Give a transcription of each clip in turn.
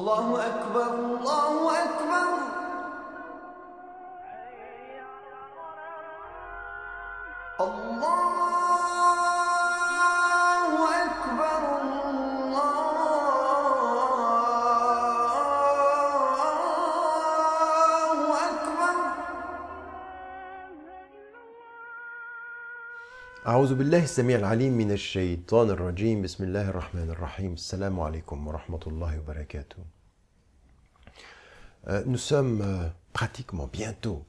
الله أكبر الله أكبر. أعوذ بالله السميع العليم من الشيطان الرجيم. بسم الله الرحمن الرحيم. السلام عليكم ورحمة الله وبركاته. Euh, Nous sommes euh, pratiquement bientôt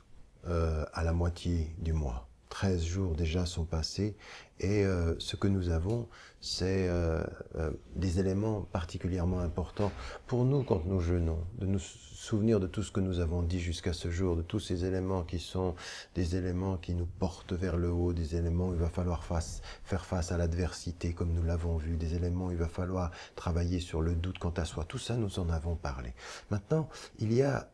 euh, à la moitié du mois. 13 jours déjà sont passés et euh, ce que nous avons, c'est euh, euh, des éléments particulièrement importants pour nous quand nous jeûnons, de nous souvenir de tout ce que nous avons dit jusqu'à ce jour, de tous ces éléments qui sont des éléments qui nous portent vers le haut, des éléments où il va falloir faire face à l'adversité comme nous l'avons vu, des éléments où il va falloir travailler sur le doute quant à soi. Tout ça, nous en avons parlé. Maintenant, il y a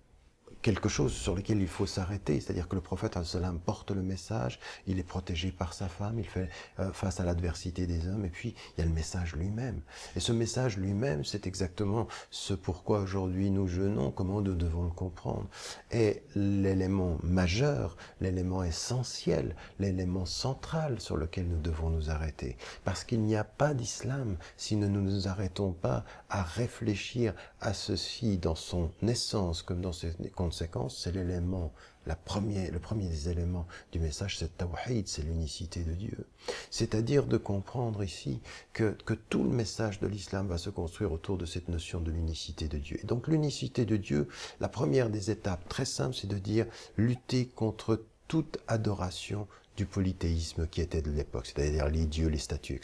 quelque chose sur lequel il faut s'arrêter, c'est-à-dire que le prophète sallam porte le message, il est protégé par sa femme, il fait euh, face à l'adversité des hommes, et puis il y a le message lui-même. Et ce message lui-même, c'est exactement ce pourquoi aujourd'hui nous jeûnons, comment nous devons le comprendre. Et l'élément majeur, l'élément essentiel, l'élément central sur lequel nous devons nous arrêter. Parce qu'il n'y a pas d'islam si nous ne nous arrêtons pas à réfléchir à ceci dans son essence comme dans ses conséquences, c'est l'élément, la première, le premier des éléments du message, c'est tawhid, c'est l'unicité de Dieu. C'est-à-dire de comprendre ici que, que tout le message de l'islam va se construire autour de cette notion de l'unicité de Dieu. Et donc l'unicité de Dieu, la première des étapes très simple, c'est de dire lutter contre toute adoration du polythéisme qui était de l'époque, c'est-à-dire les dieux, les statues.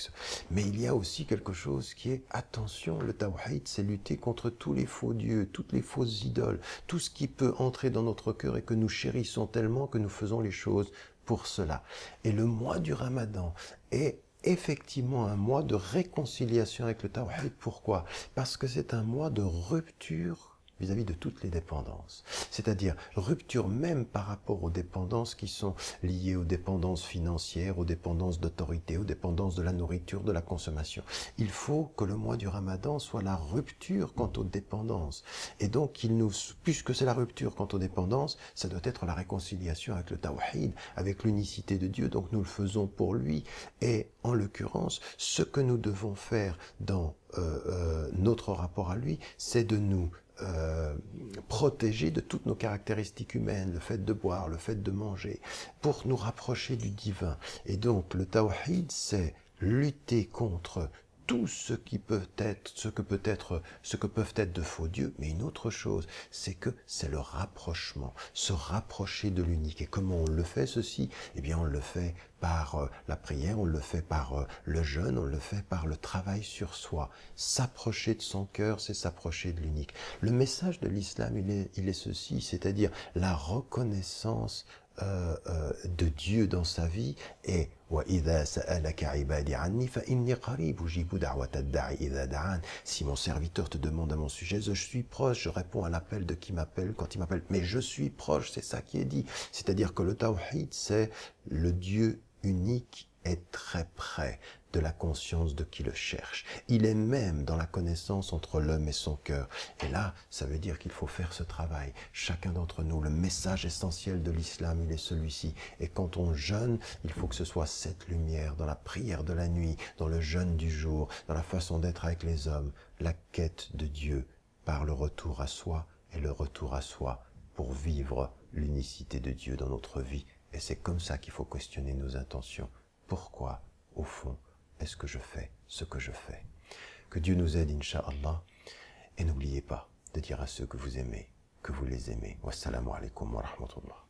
Mais il y a aussi quelque chose qui est, attention, le tawhid, c'est lutter contre tous les faux dieux, toutes les fausses idoles, tout ce qui peut entrer dans notre cœur et que nous chérissons tellement que nous faisons les choses pour cela. Et le mois du ramadan est effectivement un mois de réconciliation avec le tawhid. Pourquoi? Parce que c'est un mois de rupture vis-à-vis de toutes les dépendances. C'est-à-dire rupture même par rapport aux dépendances qui sont liées aux dépendances financières, aux dépendances d'autorité, aux dépendances de la nourriture, de la consommation. Il faut que le mois du ramadan soit la rupture quant aux dépendances. Et donc, il nous, puisque c'est la rupture quant aux dépendances, ça doit être la réconciliation avec le tawhid, avec l'unicité de Dieu. Donc, nous le faisons pour lui. Et en l'occurrence, ce que nous devons faire dans euh, euh, notre rapport à lui, c'est de nous euh, de toutes nos caractéristiques humaines, le fait de boire, le fait de manger, pour nous rapprocher du divin. Et donc le tawhid, c'est lutter contre tout ce qui peut être, ce que peut être, ce que peuvent être de faux dieux, mais une autre chose, c'est que c'est le rapprochement, se rapprocher de l'unique. Et comment on le fait ceci? Eh bien, on le fait par euh, la prière, on le fait par euh, le jeûne, on le fait par le travail sur soi. S'approcher de son cœur, c'est s'approcher de l'unique. Le message de l'islam, il est, il est ceci, c'est-à-dire la reconnaissance euh, euh, de Dieu dans sa vie et si mon serviteur te demande à mon sujet, je suis proche, je réponds à l'appel de qui m'appelle quand il m'appelle. Mais je suis proche, c'est ça qui est dit. C'est-à-dire que le tawhid, c'est le Dieu unique est très près de la conscience de qui le cherche. Il est même dans la connaissance entre l'homme et son cœur. Et là, ça veut dire qu'il faut faire ce travail. Chacun d'entre nous, le message essentiel de l'islam, il est celui-ci. Et quand on jeûne, il faut que ce soit cette lumière dans la prière de la nuit, dans le jeûne du jour, dans la façon d'être avec les hommes, la quête de Dieu par le retour à soi et le retour à soi pour vivre l'unicité de Dieu dans notre vie. Et c'est comme ça qu'il faut questionner nos intentions. Pourquoi, au fond, est-ce que je fais ce que je fais? Que Dieu nous aide, Inch'Allah. Et n'oubliez pas de dire à ceux que vous aimez que vous les aimez. Wassalamu alaikum wa rahmatullah.